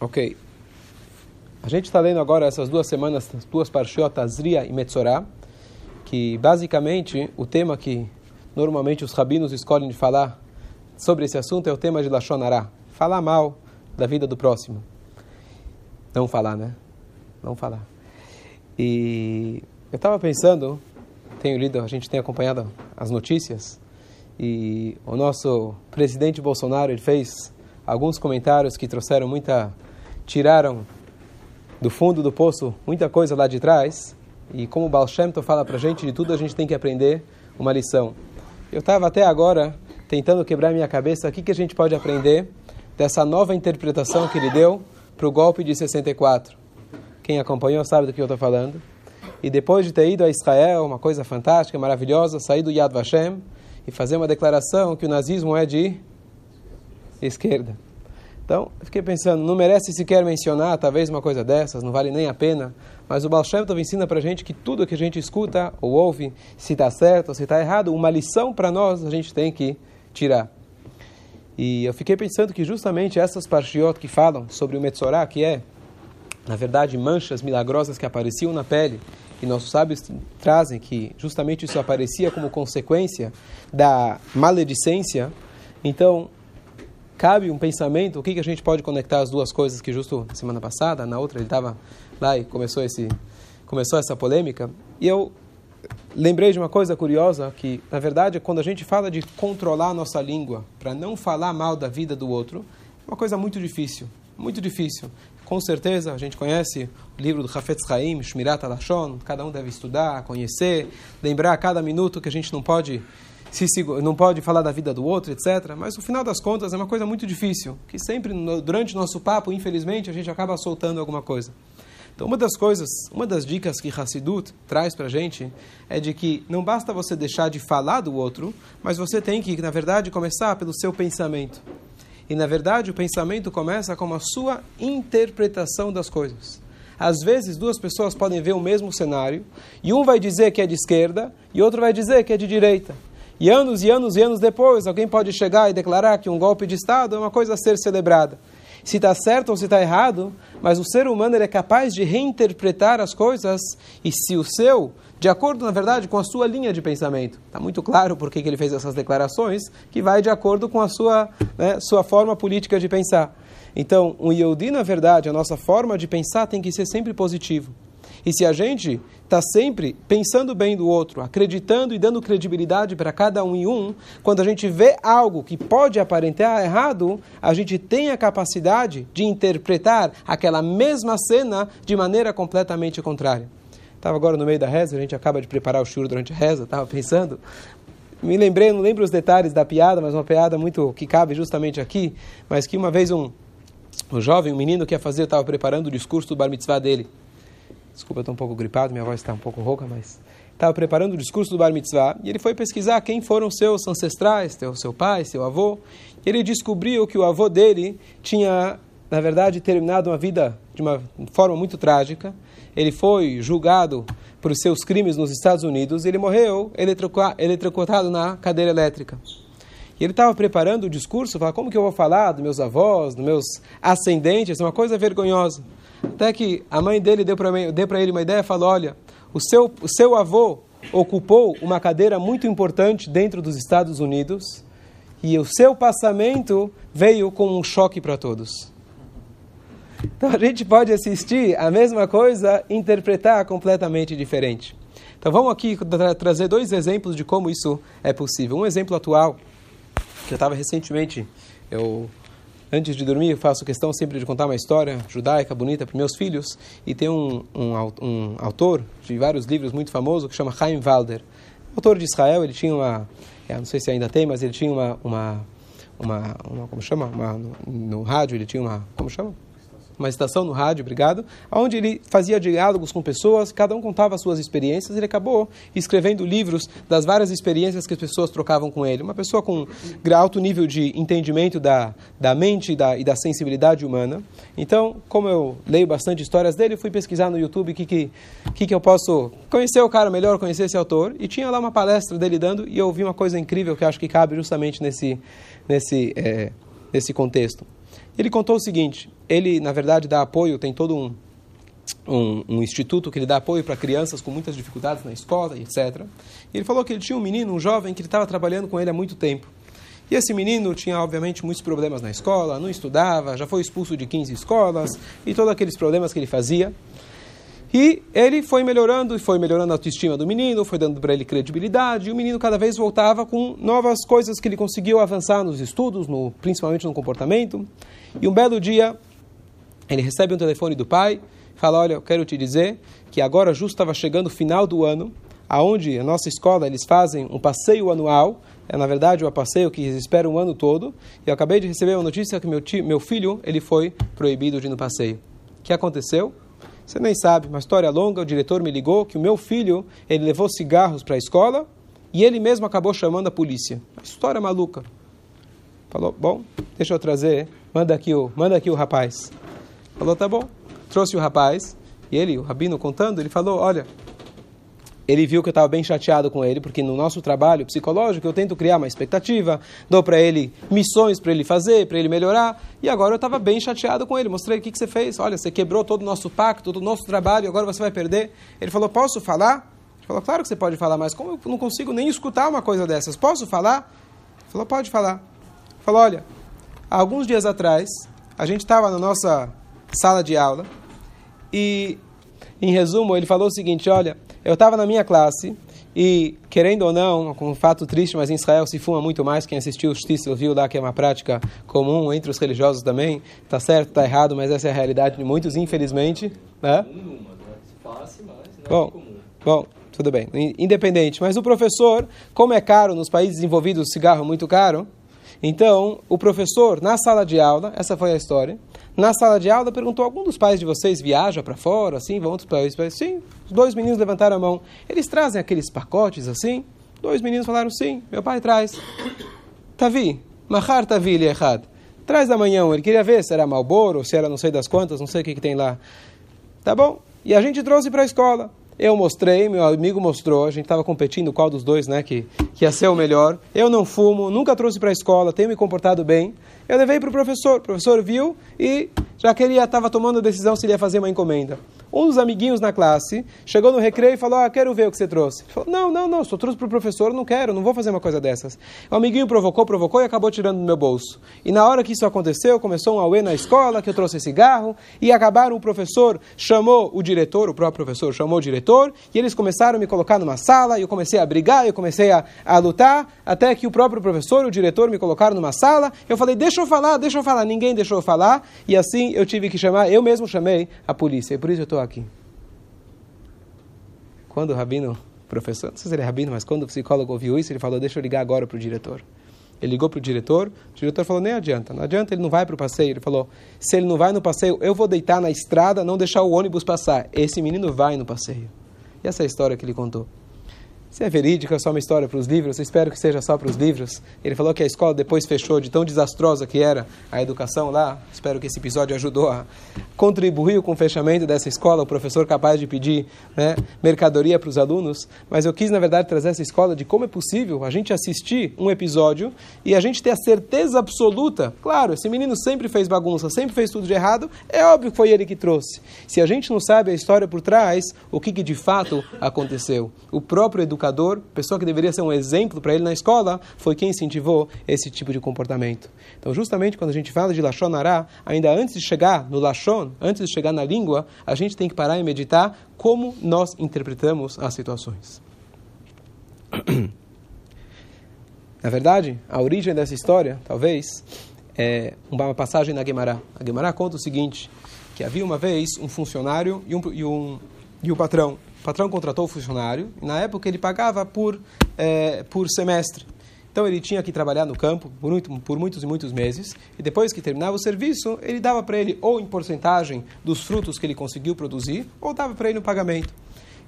Ok. A gente está lendo agora essas duas semanas, as duas parshiot, Azria e Metzorah, que basicamente o tema que normalmente os rabinos escolhem de falar sobre esse assunto é o tema de Lashonará. Falar mal da vida do próximo. Não falar, né? Não falar. E eu estava pensando, tenho lido, a gente tem acompanhado as notícias, e o nosso presidente Bolsonaro ele fez alguns comentários que trouxeram muita tiraram do fundo do poço muita coisa lá de trás. E como o Baal Shem Tov fala para gente, de tudo a gente tem que aprender uma lição. Eu estava até agora tentando quebrar minha cabeça o que, que a gente pode aprender dessa nova interpretação que ele deu para o golpe de 64. Quem acompanhou sabe do que eu estou falando. E depois de ter ido a Israel, uma coisa fantástica, maravilhosa, sair do Yad Vashem e fazer uma declaração que o nazismo é de esquerda. Então, fiquei pensando, não merece sequer mencionar talvez uma coisa dessas, não vale nem a pena, mas o Baal Shem Tov ensina para a gente que tudo que a gente escuta ou ouve, se está certo ou se está errado, uma lição para nós a gente tem que tirar. E eu fiquei pensando que justamente essas parshiot que falam sobre o Metzorah, que é, na verdade, manchas milagrosas que apareciam na pele, e nossos sábios trazem que justamente isso aparecia como consequência da maledicência, então cabe um pensamento, o que, que a gente pode conectar as duas coisas que justo semana passada, na outra ele estava lá e começou, esse, começou essa polêmica. E eu lembrei de uma coisa curiosa, que na verdade quando a gente fala de controlar a nossa língua para não falar mal da vida do outro, é uma coisa muito difícil, muito difícil. Com certeza a gente conhece o livro do Hafetz Haim, Shmirat Alashon, cada um deve estudar, conhecer, lembrar a cada minuto que a gente não pode se não pode falar da vida do outro, etc. Mas no final das contas é uma coisa muito difícil, que sempre durante o nosso papo, infelizmente, a gente acaba soltando alguma coisa. Então, uma das coisas, uma das dicas que Hassidut traz para a gente é de que não basta você deixar de falar do outro, mas você tem que, na verdade, começar pelo seu pensamento. E, na verdade, o pensamento começa com a sua interpretação das coisas. Às vezes, duas pessoas podem ver o mesmo cenário, e um vai dizer que é de esquerda, e outro vai dizer que é de direita. E anos e anos e anos depois, alguém pode chegar e declarar que um golpe de Estado é uma coisa a ser celebrada. Se está certo ou se está errado, mas o ser humano é capaz de reinterpretar as coisas e se o seu, de acordo, na verdade, com a sua linha de pensamento. Está muito claro por que ele fez essas declarações, que vai de acordo com a sua, né, sua forma política de pensar. Então, um Yehudi, na verdade, a nossa forma de pensar tem que ser sempre positivo. E se a gente está sempre pensando bem do outro, acreditando e dando credibilidade para cada um e um, quando a gente vê algo que pode aparentar errado, a gente tem a capacidade de interpretar aquela mesma cena de maneira completamente contrária. Estava agora no meio da reza, a gente acaba de preparar o churro durante a reza, estava pensando, me lembrei, não lembro os detalhes da piada, mas uma piada muito que cabe justamente aqui, mas que uma vez um, um jovem, um menino que ia fazer, estava preparando o discurso do bar mitzvah dele. Desculpa, estou um pouco gripado, minha voz está um pouco rouca, mas estava preparando o discurso do Bar Mitzvah e ele foi pesquisar quem foram seus ancestrais, seu, seu pai, seu avô. Ele descobriu que o avô dele tinha, na verdade, terminado uma vida de uma forma muito trágica. Ele foi julgado por seus crimes nos Estados Unidos e ele morreu eletrocutado na cadeira elétrica. E ele estava preparando o discurso, falava, como que eu vou falar dos meus avós, dos meus ascendentes, é uma coisa vergonhosa. Até que a mãe dele deu para ele uma ideia e falou: Olha, o seu, o seu avô ocupou uma cadeira muito importante dentro dos Estados Unidos e o seu passamento veio com um choque para todos. Então a gente pode assistir a mesma coisa interpretar completamente diferente. Então vamos aqui tra trazer dois exemplos de como isso é possível. Um exemplo atual, que eu estava recentemente, eu Antes de dormir, faço questão sempre de contar uma história judaica bonita para meus filhos. E tem um, um, um autor de vários livros muito famoso que chama Chaim Walder. Autor de Israel, ele tinha uma. não sei se ainda tem, mas ele tinha uma. uma, uma, uma como chama? Uma, no, no rádio, ele tinha uma. Como chama? Uma estação no rádio, obrigado, onde ele fazia diálogos com pessoas, cada um contava suas experiências, ele acabou escrevendo livros das várias experiências que as pessoas trocavam com ele. Uma pessoa com alto nível de entendimento da, da mente e da, e da sensibilidade humana. Então, como eu leio bastante histórias dele, fui pesquisar no YouTube o que, que, que, que eu posso conhecer o cara melhor, conhecer esse autor, e tinha lá uma palestra dele dando, e eu ouvi uma coisa incrível que acho que cabe justamente nesse, nesse, é, nesse contexto. Ele contou o seguinte: ele, na verdade, dá apoio, tem todo um, um, um instituto que ele dá apoio para crianças com muitas dificuldades na escola, etc. Ele falou que ele tinha um menino, um jovem, que ele estava trabalhando com ele há muito tempo. E esse menino tinha, obviamente, muitos problemas na escola, não estudava, já foi expulso de 15 escolas e todos aqueles problemas que ele fazia. E ele foi melhorando, e foi melhorando a autoestima do menino, foi dando para ele credibilidade, e o menino cada vez voltava com novas coisas que ele conseguiu avançar nos estudos, no, principalmente no comportamento. E um belo dia, ele recebe um telefone do pai, fala, olha, eu quero te dizer que agora justo estava chegando o final do ano, aonde a nossa escola eles fazem um passeio anual, é na verdade um passeio que espera um ano todo, e eu acabei de receber uma notícia que meu, tio, meu filho ele foi proibido de ir no passeio. O que aconteceu? Você nem sabe, uma história longa, o diretor me ligou que o meu filho, ele levou cigarros para a escola e ele mesmo acabou chamando a polícia. Uma história maluca. Falou, bom, deixa eu trazer, manda aqui o, manda aqui o rapaz. Falou, tá bom. Trouxe o rapaz e ele, o rabino contando, ele falou, olha, ele viu que eu estava bem chateado com ele, porque no nosso trabalho psicológico eu tento criar uma expectativa, dou para ele missões para ele fazer, para ele melhorar, e agora eu estava bem chateado com ele. Mostrei o que, que você fez. Olha, você quebrou todo o nosso pacto, todo o nosso trabalho, agora você vai perder. Ele falou: Posso falar? Ele falou: Claro que você pode falar, mas como eu não consigo nem escutar uma coisa dessas? Posso falar? Ele falou: Pode falar. Ele falou: Olha, há alguns dias atrás, a gente estava na nossa sala de aula e, em resumo, ele falou o seguinte: Olha eu estava na minha classe e, querendo ou não, com um fato triste, mas em Israel se fuma muito mais. Quem assistiu o Shtisel viu lá que é uma prática comum entre os religiosos também. Tá certo, tá errado, mas essa é a realidade de muitos, infelizmente. Né? Bom, bom, tudo bem. Independente. Mas o professor, como é caro nos países desenvolvidos, o cigarro é muito caro. Então, o professor, na sala de aula, essa foi a história, na sala de aula perguntou: algum dos pais de vocês viaja para fora, assim, vão outros países? Sim, os dois meninos levantaram a mão. Eles trazem aqueles pacotes assim? Dois meninos falaram: sim, meu pai traz. Tavi, Mahar Tavi errado. Traz amanhã, ele queria ver se era Malboro, se era não sei das quantas, não sei o que, que tem lá. Tá bom? E a gente trouxe para a escola. Eu mostrei, meu amigo mostrou, a gente estava competindo qual dos dois né, que, que ia ser o melhor. Eu não fumo, nunca trouxe para a escola, tenho me comportado bem. Eu levei para o professor, o professor viu e já que ele estava tomando a decisão se ele ia fazer uma encomenda. Um dos amiguinhos na classe chegou no recreio e falou: Ah, quero ver o que você trouxe. Ele falou: Não, não, não, só trouxe para o professor, não quero, não vou fazer uma coisa dessas. O amiguinho provocou, provocou e acabou tirando do meu bolso. E na hora que isso aconteceu, começou um auê na escola que eu trouxe cigarro e acabaram. O professor chamou o diretor, o próprio professor chamou o diretor e eles começaram a me colocar numa sala. E eu comecei a brigar, eu comecei a, a lutar, até que o próprio professor, o diretor, me colocaram numa sala. Eu falei: Deixa eu falar, deixa eu falar. Ninguém deixou eu falar. E assim eu tive que chamar, eu mesmo chamei a polícia. E por isso eu estou aqui. Quando o rabino, professor, não sei se ele é rabino, mas quando o psicólogo ouviu isso, ele falou: Deixa eu ligar agora para o diretor. Ele ligou para o diretor, o diretor falou: Nem adianta, não adianta, ele não vai para o passeio. Ele falou: Se ele não vai no passeio, eu vou deitar na estrada, não deixar o ônibus passar. Esse menino vai no passeio. E essa é a história que ele contou. Se é verídico, é só uma história para os livros, eu espero que seja só para os livros. Ele falou que a escola depois fechou, de tão desastrosa que era a educação lá. Espero que esse episódio ajudou a contribuir com o fechamento dessa escola, o professor capaz de pedir né, mercadoria para os alunos. Mas eu quis, na verdade, trazer essa escola de como é possível a gente assistir um episódio e a gente ter a certeza absoluta. Claro, esse menino sempre fez bagunça, sempre fez tudo de errado, é óbvio que foi ele que trouxe. Se a gente não sabe a história por trás, o que, que de fato aconteceu? O próprio educador educador, pessoa que deveria ser um exemplo para ele na escola, foi quem incentivou esse tipo de comportamento. Então, justamente quando a gente fala de Lashon Ará, ainda antes de chegar no Lashon, antes de chegar na língua, a gente tem que parar e meditar como nós interpretamos as situações. na verdade, a origem dessa história, talvez, é uma passagem na Gemara. A Gemara conta o seguinte, que havia uma vez um funcionário e um, e um, e patrão. O patrão contratou o funcionário e na época ele pagava por, é, por semestre. Então ele tinha que trabalhar no campo por, muito, por muitos e muitos meses e depois que terminava o serviço, ele dava para ele ou em porcentagem dos frutos que ele conseguiu produzir ou dava para ele o pagamento.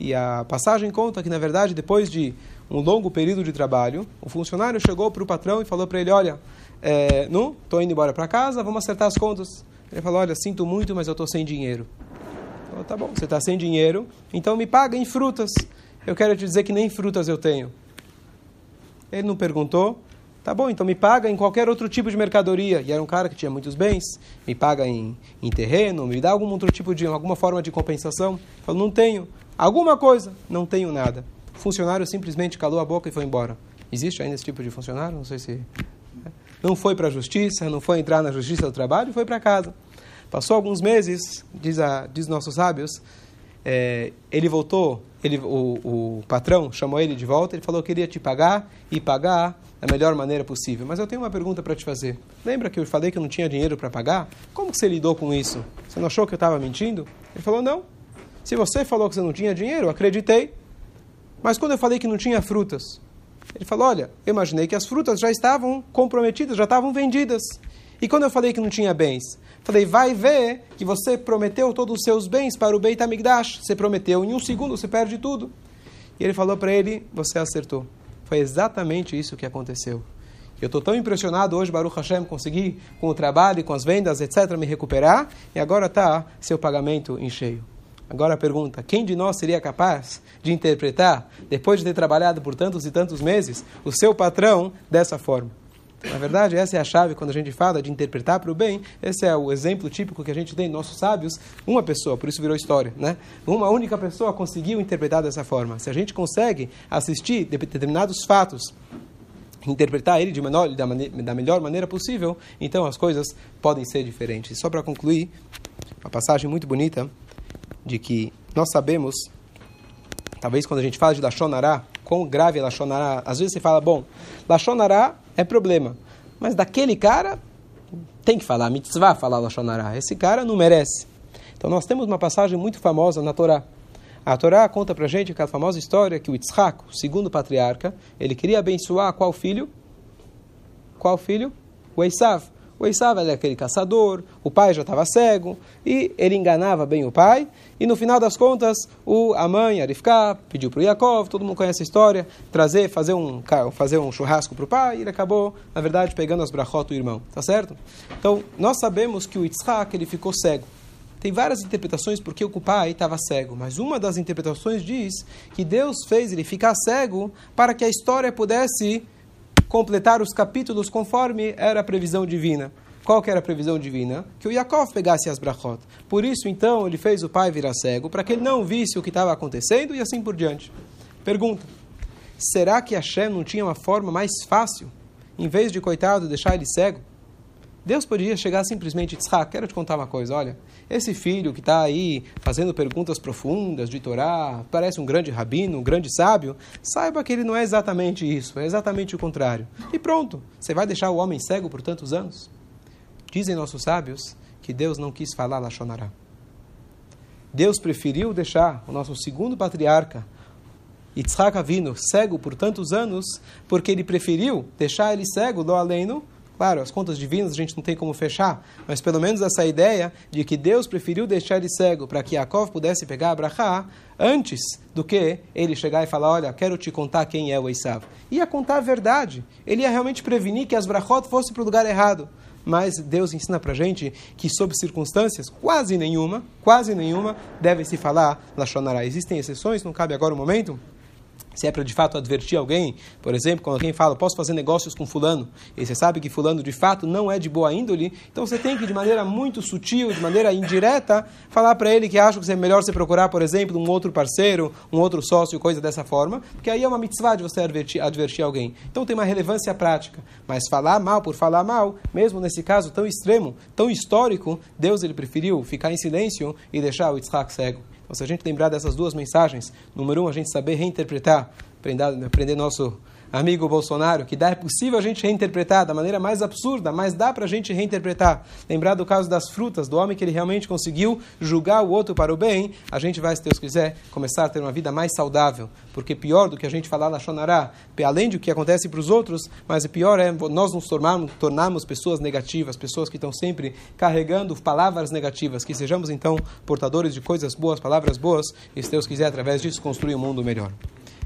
E a passagem conta que, na verdade, depois de um longo período de trabalho, o funcionário chegou para o patrão e falou para ele: Olha, é, não, estou indo embora para casa, vamos acertar as contas. Ele falou: Olha, sinto muito, mas eu estou sem dinheiro. Falou, tá bom, você está sem dinheiro, então me paga em frutas. Eu quero te dizer que nem frutas eu tenho. Ele não perguntou, Tá bom, então me paga em qualquer outro tipo de mercadoria. E era um cara que tinha muitos bens, me paga em, em terreno, me dá algum outro tipo de, alguma forma de compensação. Falou, não tenho. Alguma coisa, não tenho nada. O funcionário simplesmente calou a boca e foi embora. Existe ainda esse tipo de funcionário? Não sei se. Né? Não foi para a justiça, não foi entrar na justiça do trabalho, foi para casa. Passou alguns meses, diz, a, diz nossos sábios, é, ele voltou, ele, o, o patrão chamou ele de volta, ele falou que queria te pagar e pagar da melhor maneira possível. Mas eu tenho uma pergunta para te fazer. Lembra que eu falei que eu não tinha dinheiro para pagar? Como que você lidou com isso? Você não achou que eu estava mentindo? Ele falou, não. Se você falou que você não tinha dinheiro, eu acreditei. Mas quando eu falei que não tinha frutas, ele falou, olha, eu imaginei que as frutas já estavam comprometidas, já estavam vendidas. E quando eu falei que não tinha bens, falei, vai ver que você prometeu todos os seus bens para o Beit HaMikdash. Você prometeu, em um segundo você perde tudo. E ele falou para ele, você acertou. Foi exatamente isso que aconteceu. Eu estou tão impressionado hoje, Baruch Hashem, conseguir, com o trabalho, com as vendas, etc., me recuperar, e agora está seu pagamento em cheio. Agora a pergunta: quem de nós seria capaz de interpretar, depois de ter trabalhado por tantos e tantos meses, o seu patrão dessa forma? Na verdade, essa é a chave quando a gente fala de interpretar para o bem. Esse é o exemplo típico que a gente tem em nossos sábios. Uma pessoa, por isso virou história, né? Uma única pessoa conseguiu interpretar dessa forma. Se a gente consegue assistir determinados fatos, interpretar ele de menor, da, da melhor maneira possível, então as coisas podem ser diferentes. Só para concluir, uma passagem muito bonita de que nós sabemos, talvez quando a gente fala de Lachonará, quão grave é Lachonará, às vezes você fala, bom, Lachonará é problema, mas daquele cara tem que falar, mitzvah falar Lachonará, esse cara não merece. Então nós temos uma passagem muito famosa na Torá. A Torá conta pra gente aquela famosa história que o Yitzhak, o segundo patriarca, ele queria abençoar qual filho? Qual filho? O Esav. O Esav era aquele caçador, o pai já estava cego, e ele enganava bem o pai, e no final das contas, o, a mãe, Arifká, pediu para o Yaakov, todo mundo conhece a história, trazer, fazer um, fazer um churrasco para o pai, e ele acabou, na verdade, pegando as brachot do irmão, tá certo? Então, nós sabemos que o Yitzhak, ele ficou cego. Tem várias interpretações porque o pai estava cego, mas uma das interpretações diz que Deus fez ele ficar cego para que a história pudesse completar os capítulos conforme era a previsão divina. Qual que era a previsão divina? Que o Yaakov pegasse as brachot. Por isso, então, ele fez o pai virar cego, para que ele não visse o que estava acontecendo e assim por diante. Pergunta: será que Hashem não tinha uma forma mais fácil, em vez de, coitado, deixar ele cego? Deus poderia chegar simplesmente e dizer: ah, quero te contar uma coisa, olha, esse filho que está aí fazendo perguntas profundas de Torá, parece um grande rabino, um grande sábio, saiba que ele não é exatamente isso, é exatamente o contrário. E pronto, você vai deixar o homem cego por tantos anos? Dizem nossos sábios que Deus não quis falar Lachonará. Deus preferiu deixar o nosso segundo patriarca, Yitzhak Avino, cego por tantos anos, porque ele preferiu deixar ele cego, do aleno. Claro, as contas divinas a gente não tem como fechar, mas pelo menos essa ideia de que Deus preferiu deixar ele cego para que Yaakov pudesse pegar Abraha antes do que ele chegar e falar, olha, quero te contar quem é o Esav. Ia contar a verdade. Ele ia realmente prevenir que as brachot fossem para o lugar errado mas Deus ensina para gente que sob circunstâncias quase nenhuma, quase nenhuma, deve se falar Lashonará. Existem exceções, não cabe agora o momento, se é para de fato advertir alguém, por exemplo, quando alguém fala, posso fazer negócios com fulano, e você sabe que fulano de fato não é de boa índole, então você tem que de maneira muito sutil, de maneira indireta, falar para ele que acha que é melhor você procurar, por exemplo, um outro parceiro, um outro sócio, coisa dessa forma, porque aí é uma mitzvah de você advertir, advertir alguém. Então tem uma relevância prática, mas falar mal por falar mal, mesmo nesse caso tão extremo, tão histórico, Deus ele preferiu ficar em silêncio e deixar o Yitzhak cego. Se a gente lembrar dessas duas mensagens, número um, a gente saber reinterpretar, aprender, aprender nosso amigo Bolsonaro, que dá, é possível a gente reinterpretar da maneira mais absurda, mas dá para a gente reinterpretar. Lembrar do caso das frutas, do homem que ele realmente conseguiu julgar o outro para o bem, a gente vai, se Deus quiser, começar a ter uma vida mais saudável. Porque pior do que a gente falar na Shonará, além do que acontece para os outros, mas o pior é nós nos tornarmos, tornarmos pessoas negativas, pessoas que estão sempre carregando palavras negativas, que sejamos então portadores de coisas boas, palavras boas, e se Deus quiser, através disso, construir um mundo melhor.